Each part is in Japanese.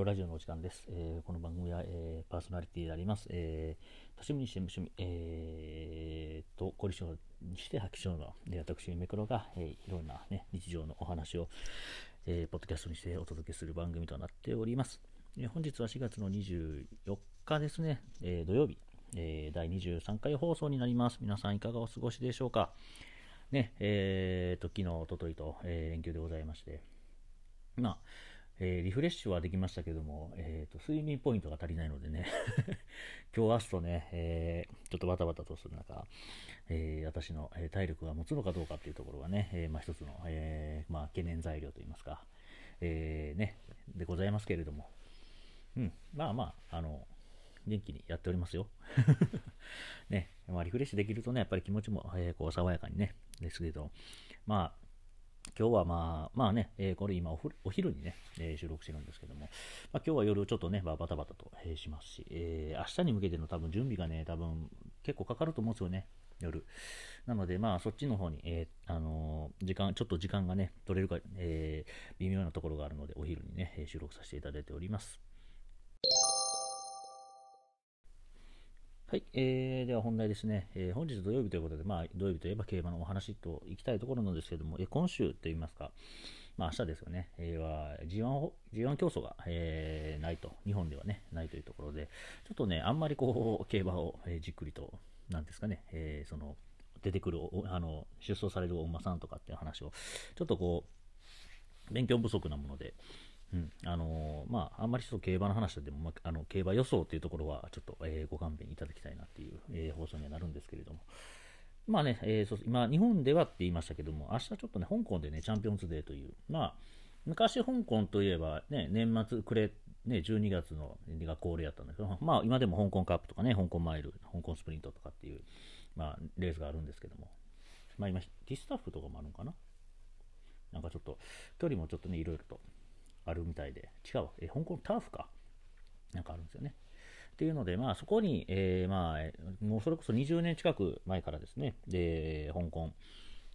ロラジオのお時間です。えーこの番組は、えーパーソナリティであります。えー、多趣味にして無趣味、えー、と、凝り性にして吐き性の、で私、メクロが、えーいろんな、ね、日常のお話を、えーポッドキャストにしてお届けする番組となっております。えー本日は4月の24日ですね、えー土曜日、えー第23回放送になります。皆さんいかがお過ごしでしょうか。ね、えーと、昨日、おとといと、えー連休でございまして、まあ、えーリフレッシュはできましたけども、えーと睡眠ポイントが足りないのでね、今日明日とね、えーちょっとバタバタとする中、えー私の体力が持つのかどうかっていうところがね、えまあ、一つの、えまあ、懸念材料といいますか、えね、でございますけれども、うん、まあまあ、あの、元気にやっておりますよ。ね、まあ、リフレッシュできるとね、やっぱり気持ちも、えーこう爽やかにね、ですけど、まあ、今日はまあ、まあね、えーこれ今お昼にね、えー収録してるんですけども、まあ、今日は夜ちょっとね、まあバタバタと、えーしますし、え明日に向けての多分準備がね、多分結構かかると思うんですよね、夜。なので、まあそっちの方に、えーあの時間、ちょっと時間がね、取れるか、え微妙なところがあるので、お昼にね、収録させていただいております。はい、えー、では本題ですね、えー本日土曜日ということで、まあ、土曜日といえば競馬のお話といきたいところなんですけども、えー今週といいますか、まあ明日ですよね、えーは G1, ほ G1 競争が、えーないと、日本ではね、ないというところで、ちょっとね、あんまりこう、競馬を、えーじっくりと、なんですかね、えーその、出てくるあの出走されるお馬さんとかっていう話を、ちょっとこう、勉強不足なもので、うん。あのーまあ、あんまりちょっと競馬の話でも、まあ、あの競馬予想というところはちょっと、えーご勘弁いただきたいなっていう、えー放送にはなるんですけれども、まあね、えーそう今、日本ではって言いましたけども、明日ちょっとね、香港でね、チャンピオンズデーという、まあ、昔、香港といえば、ね、年末暮れ、ね、12月のが恒例やったんだけど、まあ、今でも香港カップとかね、香港マイル、香港スプリントとかっていう、まあ、レースがあるんですけども、まあ、今、ティスタッフとかもあるのかな？なんかちょっと、距離もちょっとね、いろいろと。あるみたいで、違うわ、え香港ターフか。なんかあるんですよね。っていうので、まあ、そこに、えーまあ、もうそれこそ20年近く前からですね、で、香港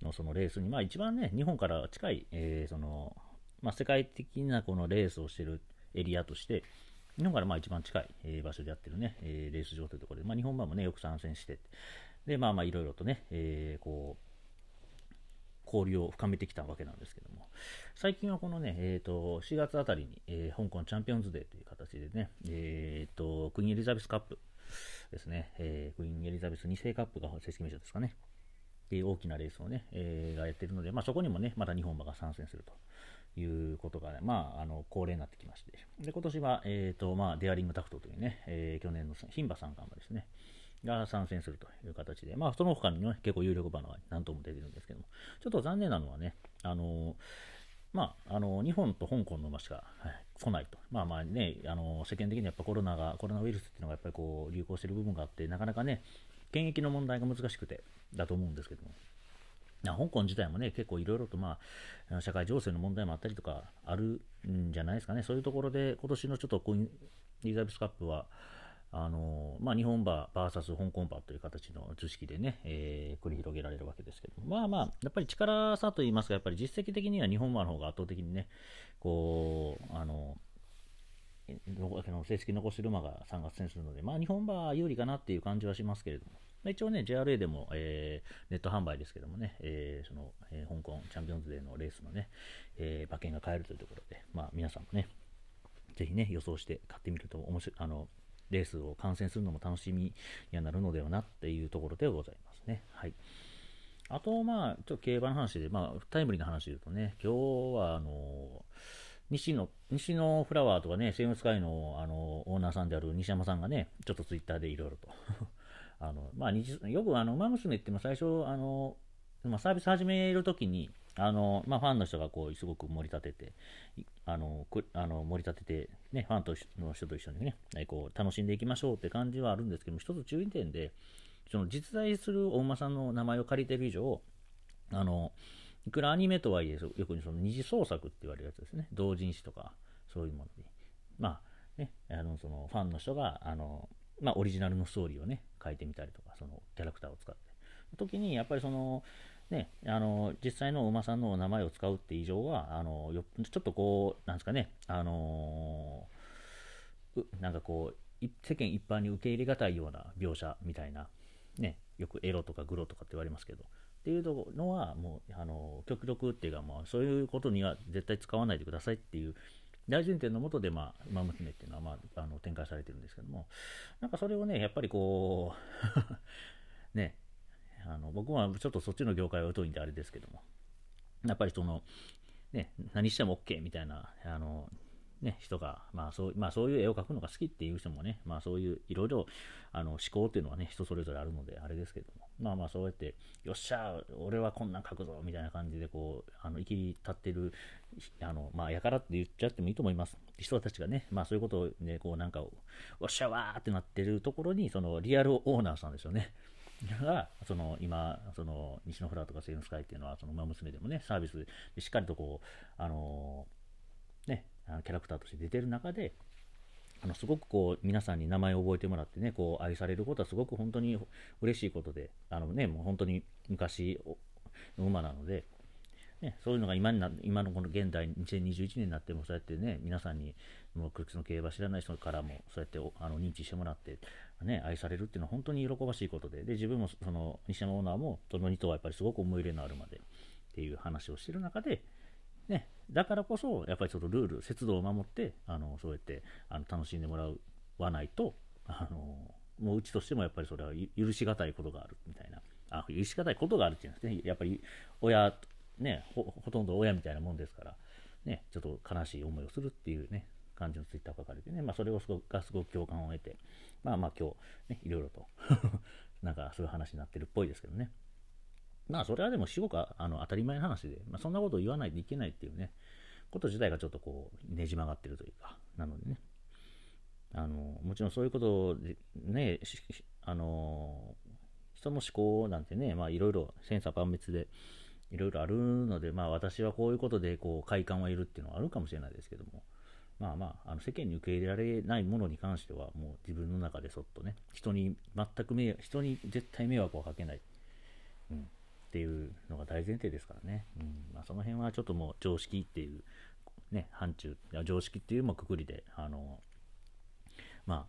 のそのレースに、まあ、一番ね、日本から近い、えーその、まあ、世界的なこのレースをしているエリアとして、日本からまあ一番近い、えー場所でやってるね、えーレース場というところで、まあ、日本馬もね、よく参戦して、で、まあまあ、いろいろとね、えーこう、交流を深めてきたわけなんですけども、最近はこのね、えー、と4月あたりに、えー香港チャンピオンズデーという形でね、えー、とクイーンエリザベスカップですね、えークイーンエリザベス2世カップが正式名称ですかね、っていう大きなレースをね、えーがやっているので、まあ、そこにもね、また日本馬が参戦するということが、ねまあ、あの恒例になってきまして、で今年は、えーとまあ、デアリングタクトというね、えー去年の牝馬三冠馬ですね、が参戦するという形で、まあ、その他にね、結構有力馬が何頭も出てるんですけども、ちょっと残念なのはね、あのまあ、あの日本と香港の馬しか、はい来ないと、まあまあね、あの世間的にやっぱコロナがコロナウイルスっていうのがやっぱりこう流行している部分があって、なかなかね、検疫の問題が難しくてだと思うんですけども、香港自体もね、結構いろいろと、まあ、社会情勢の問題もあったりとかあるんじゃないですかね、そういうところで、今年のちょっとコインエリザベスカップは、あのまあ、日本馬 VS 香港馬という形の図式でね、えー繰り広げられるわけですけど、まあまあ、やっぱり力差といいますか、やっぱり実績的には日本馬の方が圧倒的にね、こう、あの、えのあの成績残してる馬が3月戦するので、まあ、日本馬有利かなっていう感じはしますけれども、一応ね、JRA でも、えーネット販売ですけどもね、えーその、えー香港チャンピオンズデーのレースのね、えー馬券が買えるというところで、まあ、皆さんもね、ぜひね、予想して買ってみると面白い、あの、レースを観戦するのも楽しみにはなるのではなっていうところでございますね。はい。あと、まあ、ちょっと競馬の話で、まあ、タイムリーな話で言うとね、今日は、あの、西野、西野フラワーとかね、セイムスカイの、あの、オーナーさんである西山さんがね、ちょっとツイッターでいろいろと、あの、まあ、日よく、あの、馬娘って、まあ最初、あの、まあ、サービス始めるときに、あの、まあ、ファンの人がこう、すごく盛り立てて、あの、あの盛り立てて、ね、ファンとの人と一緒にね、こう、楽しんでいきましょうって感じはあるんですけども、一つ注意点で、その実在するお馬さんの名前を借りてる以上、あの、いくらアニメとはいえ、よくその二次創作って言われるやつですね、同人誌とか、そういうものに。まあ、ね、あの、その、ファンの人が、あの、まあ、オリジナルのストーリーをね、書いてみたりとか、その、キャラクターを使って。時に、やっぱりその、ね、あの実際の馬さんのお名前を使うって以上はあのよちょっとこうなんですかねあのなんかこう世間一般に受け入れがたいような描写みたいな、ね、よくエロとかグロとかって言われますけどっていうのはもうあの極力っていうか、まあ、そういうことには絶対使わないでくださいっていう大前提のもとで、まあ、馬娘っていうのは、まあ、あの展開されてるんですけどもなんかそれをねやっぱりこう ねあの僕はちょっとそっちの業界は疎いんであれですけどもやっぱりそのね何しても OK みたいなあのね、人が、まあそうまあ、そういう絵を描くのが好きっていう人もね、まあ、そういういろいろあの思考っていうのはね、人それぞれあるので、あれですけども、まあまあそうやって、よっしゃ、俺はこんなん描くぞみたいな感じで、こう、あの生き立ってる、あのまあ、やからって言っちゃってもいいと思います。人たちがね、まあそういうことをね、こうなんか、おっしゃわーってなってるところに、そのリアルオーナーさんですよね。が、その今、その西のフラとかセインスカイっていうのは、その馬娘でもね、サービスでしっかりとこう、あのー、ね、キャラクターとして出てる中であのすごくこう皆さんに名前を覚えてもらってねこう愛されることはすごく本当に嬉しいことであのねもう本当に昔の馬なので、ね、そういうのが今にな今のこの現代2021年になってもそうやってね皆さんにもうクルクスの競馬知らない人からもそうやってあの認知してもらって、ね、愛されるっていうのは本当に喜ばしいことでで自分もその西山オーナーもその2頭はやっぱりすごく思い入れのあるまでっていう話をしてる中でね、だからこそ、やっぱりちょっとルール、節度を守って、あのそうやってあの楽しんでもらわないと、あのもううちとしてもやっぱりそれは許しがたいことがあるみたいな、あ許しがたいことがあるっていうんですね、やっぱり親、ねほ、ほとんど親みたいなもんですから、ね、ちょっと悲しい思いをするっていうね、感じのツイッターを書かれてね、まあ、それをすごがすごく共感を得て、まあまあ今日、ね、いろいろと なんかそういう話になってるっぽいですけどね。まあ、それはでも至極あの当たり前の話で、まあ、そんなことを言わないといけないっていうね、こと自体がちょっとこう、ねじ曲がってるというか、なのでね、あのもちろんそういうことでね、あの人の思考なんてね、まあ、いろいろ千差万別で、いろいろあるので、まあ、私はこういうことでこう快感はいるっていうのはあるかもしれないですけども、まあまあ、あの世間に受け入れられないものに関しては、もう自分の中でそっとね、人に全く迷惑、人に絶対迷惑をかけない。うんっていうのが大前提ですからね、うんまあ、その辺はちょっともう常識っていう、ね、範疇常識っていうもくくりであのまあ、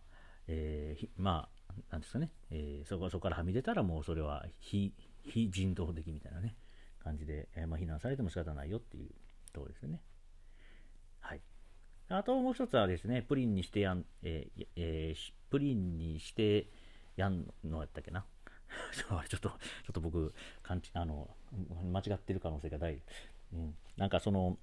えー、まあなんですかね、えー、そこそこからはみ出たらもうそれは非非人道的みたいなね感じで、えー、まあ、非難されても仕方ないよっていうところですよね。あともう一つはですね、プリンにしてやん、えーえー、プリンにしてやんのやったっけな？ちょっと、ちょっと僕、あの間違ってる可能性が大、うん、なんかその、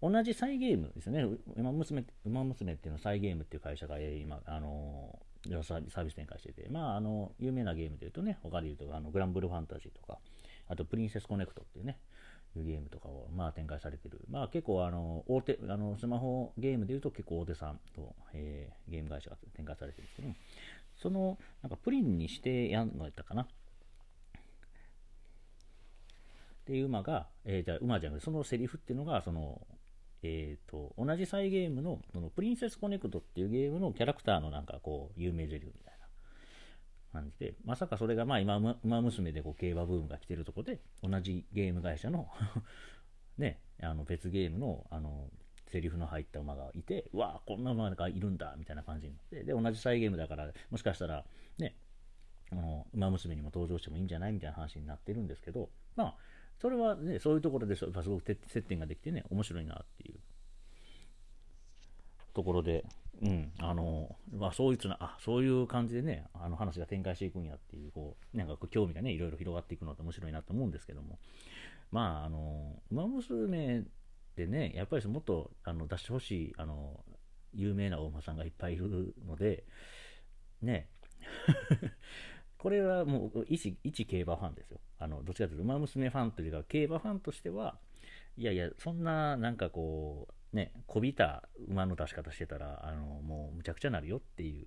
同じサイゲームですね、馬娘馬娘っていうのサイゲームっていう会社が今、あのサービス展開してて、まあ、あの有名なゲームで言うとね、他で言うとあのグランブルファンタジーとか、あとプリンセスコネクトっていうね、いうゲームとかを、まあ、展開されてる、まあ、結構あの大手あのスマホゲームでいうと結構大手さんと、えー、ゲーム会社が展開されてるんですけどそのなんかプリンにしてやんのやったかな。っていう馬が、えー、じゃ馬じゃなくてそのセリフっていうのがその、えーと、同じサイゲームのそのプリンセスコネクトっていうゲームのキャラクターのなんかこう有名セリフみたいな。感じでまさかそれがまあ今馬娘でこう競馬ブームが来てるとこで同じゲーム会社の ねあの別ゲームのあのセリフの入った馬がいて、うわこんな馬がいるんだみたいな感じになって、で、同じサイゲームだから、もしかしたら、ね、あの馬娘にも登場してもいいんじゃない？みたいな話になってるんですけど、まあ、それはね、そういうところで、すごく接点ができてね、面白いなっていうところで、うん、あの、まあ、そういうつな、あ、そういう感じでね、あの話が展開していくんやっていう、こう、なんか興味がね、いろいろ広がっていくのって面白いなと思うんですけども、まあ、あの、馬娘でね、やっぱりもっとあの出してほしい、あの、有名な大間さんがいっぱいいるので、ね、これはもう一一競馬ファンですよ。あのどっちかというと、馬娘ファンというか、競馬ファンとしては、いやいや、そんななんかこう、ね、こびた馬の出し方してたら、あのもうむちゃくちゃなるよってい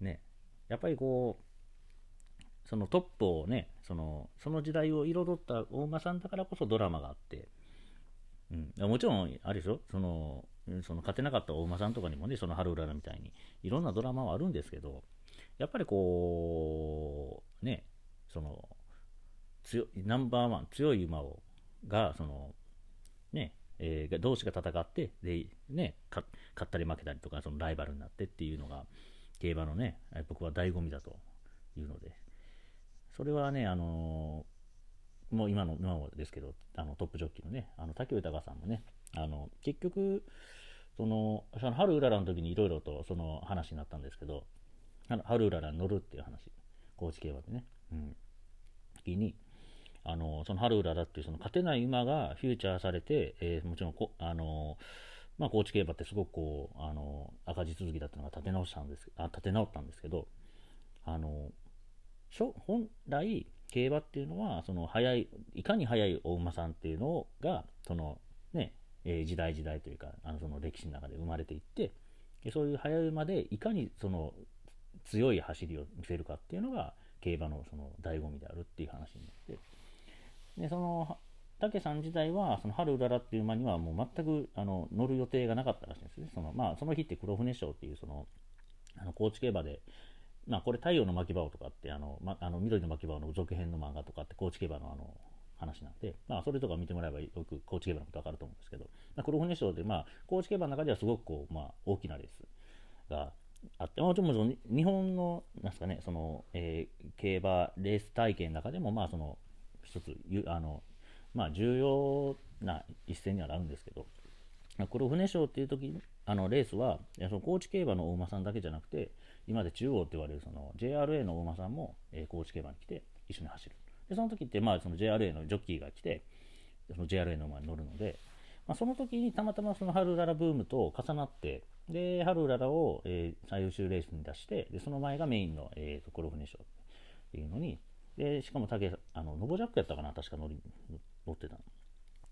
う、ね、やっぱりこう、そのトップをね、そのその時代を彩った大馬さんだからこそドラマがあって、うん、もちろん、あれでしょ、その、その勝てなかった大馬さんとかにもね、その春うららみたいに、いろんなドラマはあるんですけど、やっぱりこう、ね、その、強、ナンバーワン、強い馬を、が、その、えー、同士が戦って、で、ね、勝ったり負けたりとか、そのライバルになってっていうのが、競馬のね、僕は醍醐味だというので、それはね、あのー、もう今の、今もですけど、あのトップジョッキーのね、あの竹豊さんもね、あの結局、そのその春うららの時にいろいろとその話になったんですけど、春うららに乗るっていう話、高知競馬でね。うん、時に、あのその春うららっていうその勝てない馬がフューチャーされて、えー、もちろんこ、あのまあ、高知競馬ってすごくこう、あの赤字続きだったのが立て直したんですあ立て直ったんですけど、あの本来、競馬っていうのは、その速い、いかに速いお馬さんっていうのが、そのね、えー、時代時代というか、あのその歴史の中で生まれていって、そういう速い馬でいかにその強い走りを見せるかっていうのが、競馬のその醍醐味であるっていう話になって。でその武さん自体はその春うららっていう馬にはもう全くあの乗る予定がなかったらしいんですね。その,、まあ、その日って黒船賞っていうそのあの高知競馬でまあ、これ太陽の巻き場とかってあの、ま、あの緑の巻き場の続編の漫画とかって高知競馬のあの話なんで、まあ、それとか見てもらえばよく高知競馬のことわかると思うんですけど、まあ、黒船賞で、まあ、高知競馬の中ではすごくこう、まあ、大きなレースがあって、もちろん日本の、なんすかね、その、えー、競馬レース体験の中でも、まあ、その、一つ、あの、まあ、重要な一戦にはなるんですけど、黒船賞っていう時あのレースは、その高知競馬の大馬さんだけじゃなくて、今で中央って言われるその JRA の大馬さんも、えー、高知競馬に来て一緒に走る。で、その時って、まあ、その JRA のジョッキーが来て、その JRA の馬に乗るので、まあ、その時にたまたまその春ララブームと重なって、で、ハルララを、えー、最優秀レースに出して、でその前がメインの、えーと、黒船賞っていうのに、でしかも竹、あの、ノボジャックやったかな、確か乗り乗ってたの。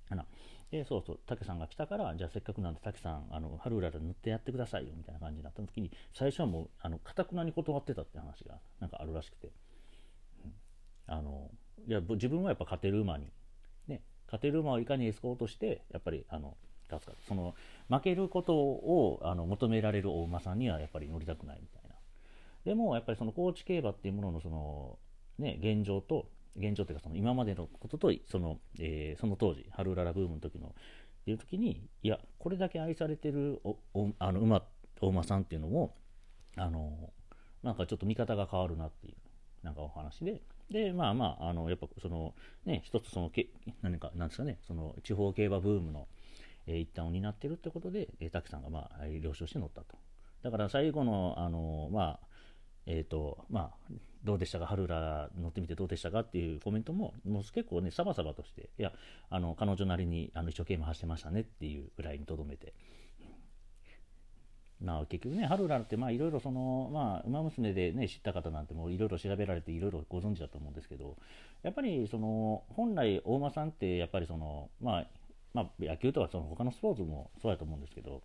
かな。で、そうそう、竹さんが来たから、じゃあせっかくなんで竹さん、あの、ハルララ塗ってやってくださいよ、みたいな感じになった時に、最初はもう、あの、かたくなに断ってたって話が、なんかあるらしくて。うん、あの、いや、自分はやっぱ勝てる馬に、ね、勝てる馬をいかにエスコートして、やっぱり、あの、勝つか。その、負けることをあの求められるお馬さんにはやっぱり乗りたくないみたいな。でもやっぱりその高知競馬っていうもののその、ね、現状と、現状というかその今までのこととその,、えー、その当時、春ララブームの時のっていう時に、いや、これだけ愛されてるおおあの馬お馬さんっていうのも、あのなんかちょっと見方が変わるなっていうなんかお話で、で、まあまあ、あのやっぱその、ね、一つそのけ、何か、なんですかね、その地方競馬ブームの、えー、一端を担ってるってことで、えー、滝さんが、まあ、了承して乗ったと。だから最後の、あのまあ、えっ、ー、と、まあ、どうでしたか、春ら乗ってみてどうでしたか？っていうコメントも、もう結構ね、サバサバとして、いや、あの、彼女なりにあの一生懸命走ってましたねっていうぐらいにとどめて。まあ、結局ね、春らって、まあ、いろいろその、まあ、馬娘でね、知った方なんてもいろいろ調べられていろいろご存知だと思うんですけど、やっぱりその、本来、大間さんって、やっぱりその、まあ、まあ、野球とかその他のスポーツもそうやと思うんですけど、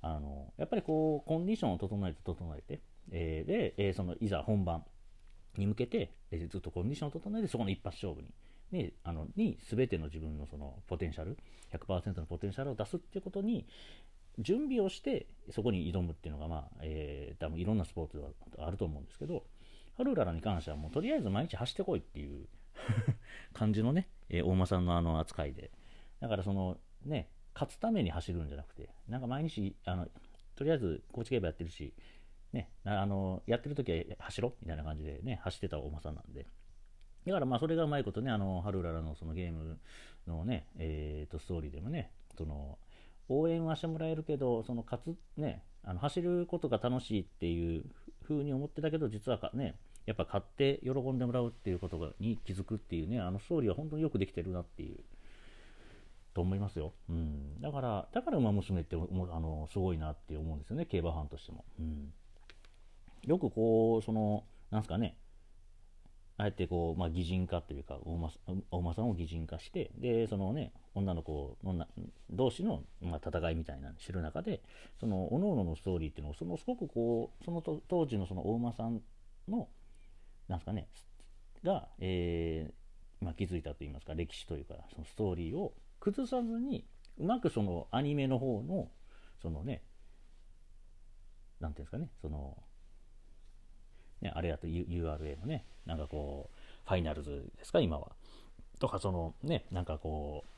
あのやっぱりこうコンディションを整えて整えて、えー、で、えー、そのいざ本番。に向けて、え、ずっとコンディションを整えて、そこの一発勝負に、ね、あのに全ての自分のそのポテンシャル、100%のポテンシャルを出すってことに、準備をしてそこに挑むっていうのが、まあえー、多分いろんなスポーツがあると思うんですけど、ハルーララに関してはもうとりあえず毎日走ってこいっていう 感じのね、えー、大間さんのあの扱いで、だからそのね、勝つために走るんじゃなくて、なんか毎日、あのとりあえず高知競馬やってるし、ね、あのやってる時は走ろうみたいな感じでね、走ってたお馬さんなんで。だからまあそれがうまいことね、あの、ハルララのそのゲームのね、えー、と、ストーリーでもね、その、応援はしてもらえるけど、その勝つ、ね、あの走ることが楽しいっていう風に思ってたけど、実はね、やっぱ買って喜んでもらうっていうことがに気づくっていうね、あのストーリーは本当によくできてるなっていうと思いますよ。うん。だから、だから馬娘ってあのすごいなって思うんですよね、競馬ファンとしても。うん。よくこう、その、なんすかね、あえてこう、まあ、擬人化というか、大間大間さんを擬人化して、で、そのね、女の子女同士の、まあ、戦いみたいなのを知る中で、その、各々ののストーリーっていうのを、その、すごくこう、その当時のその大間さんの、なんすかね、が、えー、まあ、気づいたといいますか、歴史というか、そのストーリーを、崩さずに、うまくそのアニメの方の、そのね、なんていうんですかね、その、ね、あれやと URA のね、なんかこう、ファイナルズですか、今は。とか、そのね、なんかこう、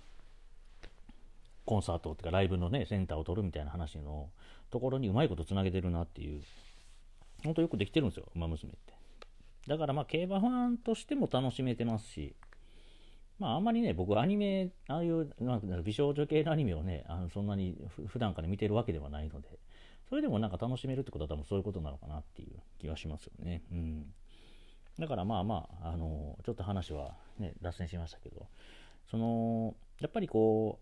コンサートっていうかライブのねセンターを取るみたいな話のところにうまいことつなげてるなっていう本当よくできてるんですよ馬娘ってだからまあ競馬ファンとしても楽しめてますしまああんまりね僕アニメああいうなんか美少女系のアニメをねあのそんなに普段から見てるわけではないのでそれでもなんか楽しめるってことは多分そういうことなのかなっていう気はしますよね。うん。だからまあまあ、あのちょっと話はね、脱線しましたけど、その、やっぱりこ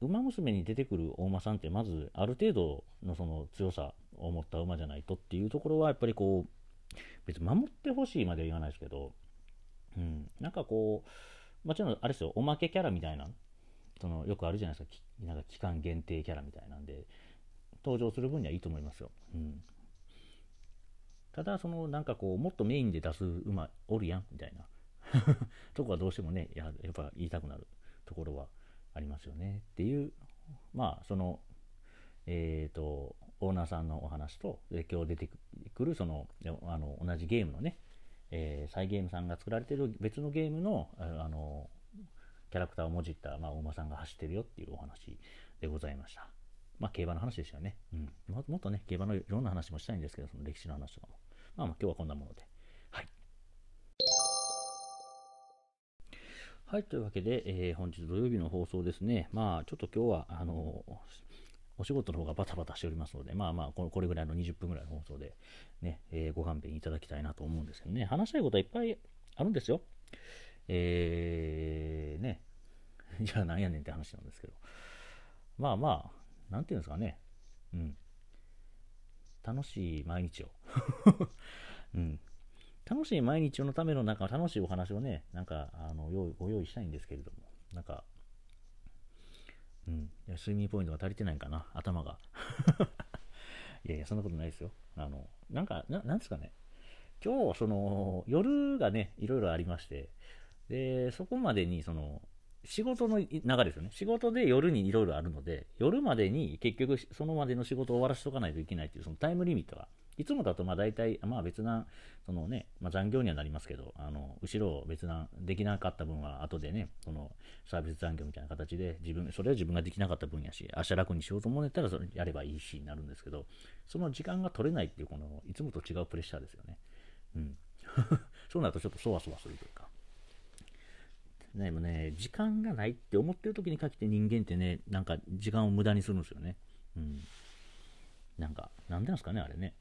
う、馬娘に出てくる大馬さんって、まずある程度のその強さを持った馬じゃないとっていうところは、やっぱりこう、別に守ってほしいまでは言わないですけど、うん、なんかこう、もちろんあれですよ、おまけキャラみたいな、そのよくあるじゃないですか、なんか期間限定キャラみたいなんで、登場する分にはいいと思いますよ。うんただ、そのなんかこう、もっとメインで出す馬おるやんみたいな とこはどうしてもねや、やっぱ言いたくなるところはありますよねっていう、まあ、その、えっ、ー、と、オーナーさんのお話と、今日出てくるそのあの同じゲームのね、えー、サイゲームさんが作られてる別のゲームのあのキャラクターをもじった、まあ、大間さんが走ってるよっていうお話でございました。まあ、競馬の話ですよね。うん。もっとね、競馬のいろんな話もしたいんですけど、その歴史の話とかも。まあまあ今日はこんなもので。はい。はい、というわけで、えー、本日土曜日の放送ですね。まあちょっと今日は、あのお仕事の方がバタバタしておりますので、まあまあこれぐらいの20分ぐらいの放送でね、えー、ご勘弁いただきたいなと思うんですけどね、話したいことはいっぱいあるんですよ。えー、ね、じゃあなんやねんって話なんですけど、まあまあ、なんていうんですかね、うん。楽しい毎日を。うん。楽しい毎日のためのなんか楽しいお話をね、なんかあの用ご用意したいんですけれども、なんか、うん、いや睡眠ポイントが足りてないんかな、頭が。いやいや、そんなことないですよ。あの、なんか、ななんですかね。今日、その、夜がね、いろいろありまして、で、そこまでに、その、仕事の流れですよね。仕事で夜にいろいろあるので、夜までに結局そのまでの仕事を終わらせておかないといけないというそのタイムリミットが、いつもだとまあ大体、まあ別な、そのね、まあ、残業にはなりますけど、あの、後ろを別な、できなかった分は後でね、そのサービス残業みたいな形で自分、それは自分ができなかった分やし、明日楽にしようと思ったらそれやればいいしに、なるんですけど、その時間が取れないっていうこの、いつもと違うプレッシャーですよね。うん。そうなるとちょっとそわそわするというか。でもね、時間がないって思ってる時に限って人間ってね、なんか時間を無駄にするんですよね。うん。なんか、なんでなんですかね、あれね。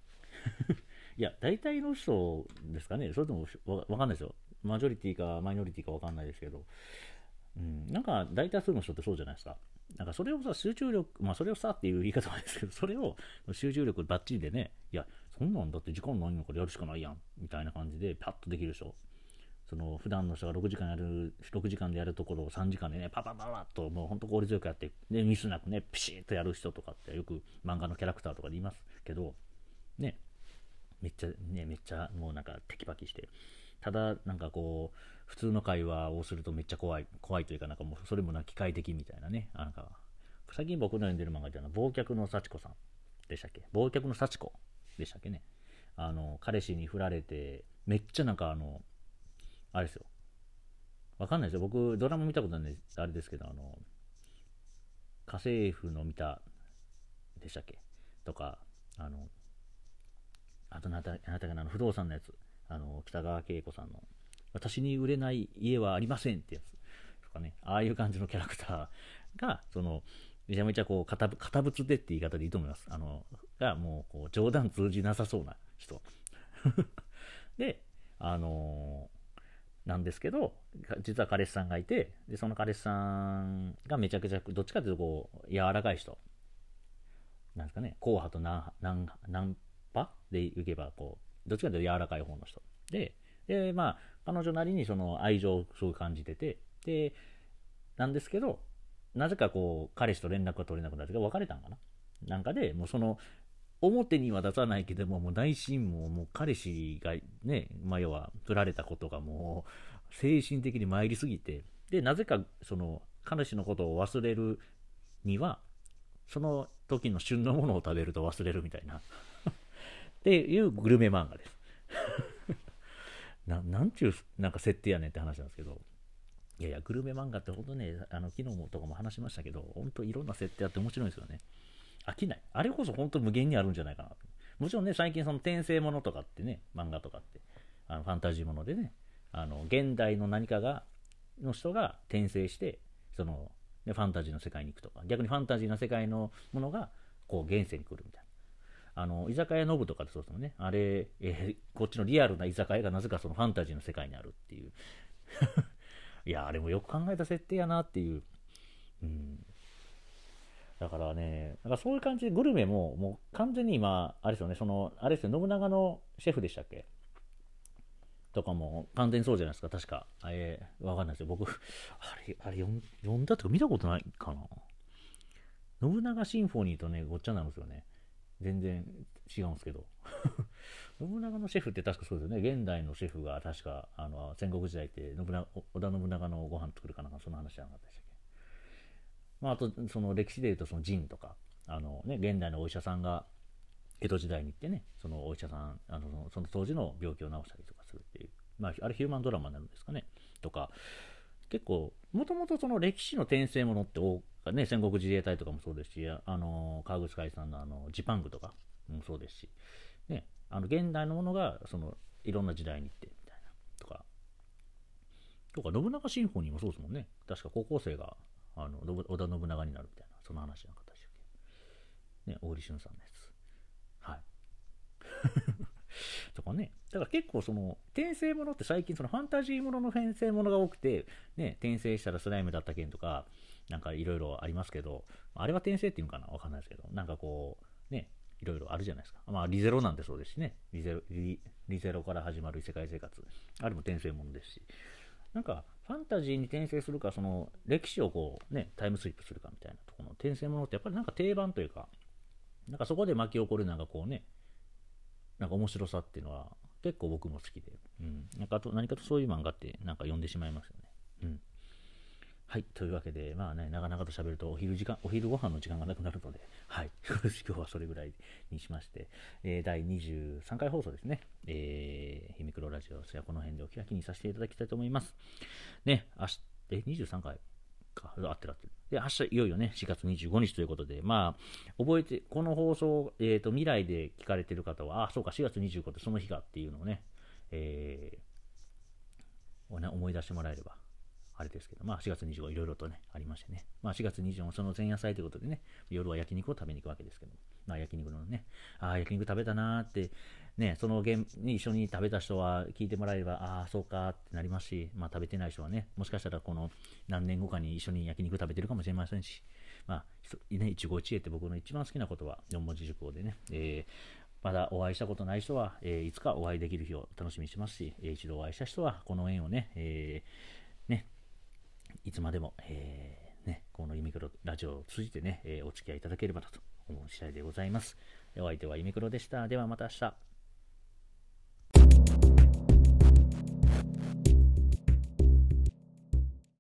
いや、大体の人ですかね、それともわかんないですよ。マジョリティかマイノリティかわかんないですけど、うん、なんか大多数の人ってそうじゃないですか。なんかそれをさ、集中力、まあそれをさっていう言い方はですけど、それを集中力ばっちりでね、いや、そんなんだって時間ないのからやるしかないやん、みたいな感じでパッとできるでしょ。その普段の人が6時間やる、6時間でやるところを3時間でね、パパパパッともう本当効率よくやって、で、ミスなくね、ピシッとやる人とかってよく漫画のキャラクターとかで言いますけど、ね、めっちゃ、ね、めっちゃもうなんかテキパキして、ただなんかこう、普通の会話をするとめっちゃ怖い、怖いというかなんかもうそれもな機械的みたいなね、なんか、最近僕の読んでる漫画では忘却の幸子さんでしたっけ？忘却の幸子でしたっけね？あの、彼氏に振られて、めっちゃなんかあの、あれですよ。わかんないですよ。僕、ドラマ見たことないあれですけど、あの、家政婦の見たでしたっけ？とか、あの、あとなた、あなたがあの不動産のやつ、あの、北川景子さんの、私に売れない家はありませんってやつとかね、ああいう感じのキャラクターが、その、めちゃめちゃこう、堅物でって言い方でいいと思います。あの、がもう、こう、冗談通じなさそうな人。で、あのなんですけど、実は彼氏さんがいて、で、その彼氏さんがめちゃくちゃ、どっちかというとこう、柔らかい人。なんですかね、硬派とナンナンパでいけば、こう、どっちかというと柔らかい方の人。で、で、まあ、彼女なりにその愛情をすごい感じてて、で、なんですけど、なぜかこう、彼氏と連絡が取れなくなって、別れたんかななんかで、もうその、表には出さないけども、もう内心も、もう彼氏がね、まあ、要は、振られたことがもう、精神的に参りすぎて、で、なぜか、その、彼氏のことを忘れるには、その時の旬のものを食べると忘れるみたいな っていうグルメ漫画です な。なんちゅう、なんか設定やねんって話なんですけど、いやいや、グルメ漫画って本当ね、あの昨日もとかも話しましたけど、本当いろんな設定あって面白いですよね。飽きない。あれこそ本当無限にあるんじゃないかなもちろんね、最近その転生ものとかってね、漫画とかって、あのファンタジーものでね、あの現代の何かが、の人が転生して、その、ね、ファンタジーの世界に行くとか、逆にファンタジーの世界のものが、こう、現世に来るみたいな。あの、居酒屋ノブとかでそうですもんね。あれ、えー、こっちのリアルな居酒屋がなぜかそのファンタジーの世界にあるっていう。いや、あれもよく考えた設定やなっていう。うん。だからね、なんかそういう感じでグルメも、もう完全に今、あれですよね、その、あれですよ、信長のシェフでしたっけ？とかも完全にそうじゃないですか、確か。えー、わかんないですよ。僕、あれ、あれ読んだとか見たことないかな？信長シンフォニーとね、ごっちゃなんですよね。全然違うんですけど。信長のシェフって確かそうですよね。現代のシェフが確か、あの、戦国時代って信長、織田信長のご飯作るかなんか、その話じゃなかったし。まあ、あと、その歴史でいうと、その陣とか、あのね、現代のお医者さんが江戸時代に行ってね、そのお医者さん、あのその当時の病気を治したりとかするっていう、まあ、あれヒューマンドラマになるんですかね、とか、結構、もともとその歴史の転生ものって多ね、戦国自衛隊とかもそうですし、あの川口海さんのあのジパングとかもそうですし、ね、あの現代のものがそのいろんな時代に行ってみたいなとか、とか信長シンフォニーもそうですもんね、確か高校生があの織田信長になるみたいな、その話なかったでしたっけ？ね、小栗旬さんのやつ。はい。とかね。だから結構その、転生ものって最近そのファンタジーものの転生ものが多くて、ね、転生したらスライムだった件とか、なんかいろいろありますけど、あれは転生っていうのかな？わかんないですけど、なんかこう、ね、いろいろあるじゃないですか。まあ、リゼロなんてそうですしね。リゼロ、リリゼロから始まる異世界生活。あれも転生ものですし。なんか、ファンタジーに転生するか、その、歴史をこう、ね、タイムスリップするかみたいなところの転生ものって、やっぱりなんか定番というか、なんかそこで巻き起こるなんかこうね、なんか面白さっていうのは結構僕も好きで、うん、なんかあと何かとそういう漫画ってなんか読んでしまいますよね。うんはい。というわけで、まあね、なかなかと喋るとお昼時間、お昼ご飯の時間がなくなるので、はい。今日はそれぐらいにしまして、えー、第23回放送ですね。えー、ひみくろラジオ、それはこの辺でお開きにさせていただきたいと思います。ね、明日、え、23回か、合ってるってる。で、明日いよいよね、4月25日ということで、まあ、覚えて、この放送、えっ、ー、と、未来で聞かれてる方は、あ、そうか、4月25ってその日かっていうのをね、えー、ね、思い出してもらえればあれですけど、まあ4月25いろいろとね、ありましてね。まあ4月24その前夜祭ということでね、夜は焼肉を食べに行くわけですけどまあ焼肉のね、ああ、焼肉食べたなーって、ね、そのゲームに一緒に食べた人は聞いてもらえれば、ああ、そうかってなりますし、まあ食べてない人はね、もしかしたらこの何年後かに一緒に焼肉食べてるかもしれませんし、まあ、ね、一期一会って僕の一番好きなことは4文字熟語でね、えー、まだお会いしたことない人は、えー、いつかお会いできる日を楽しみにしますし、えー、一度お会いした人はこの縁をね、えー、ね、いつまでも、えー、ね、このユミクロラジオを通じてね、えー、お付き合いいただければなと思う次第でございます。お相手はユミクロでした。ではまた明日。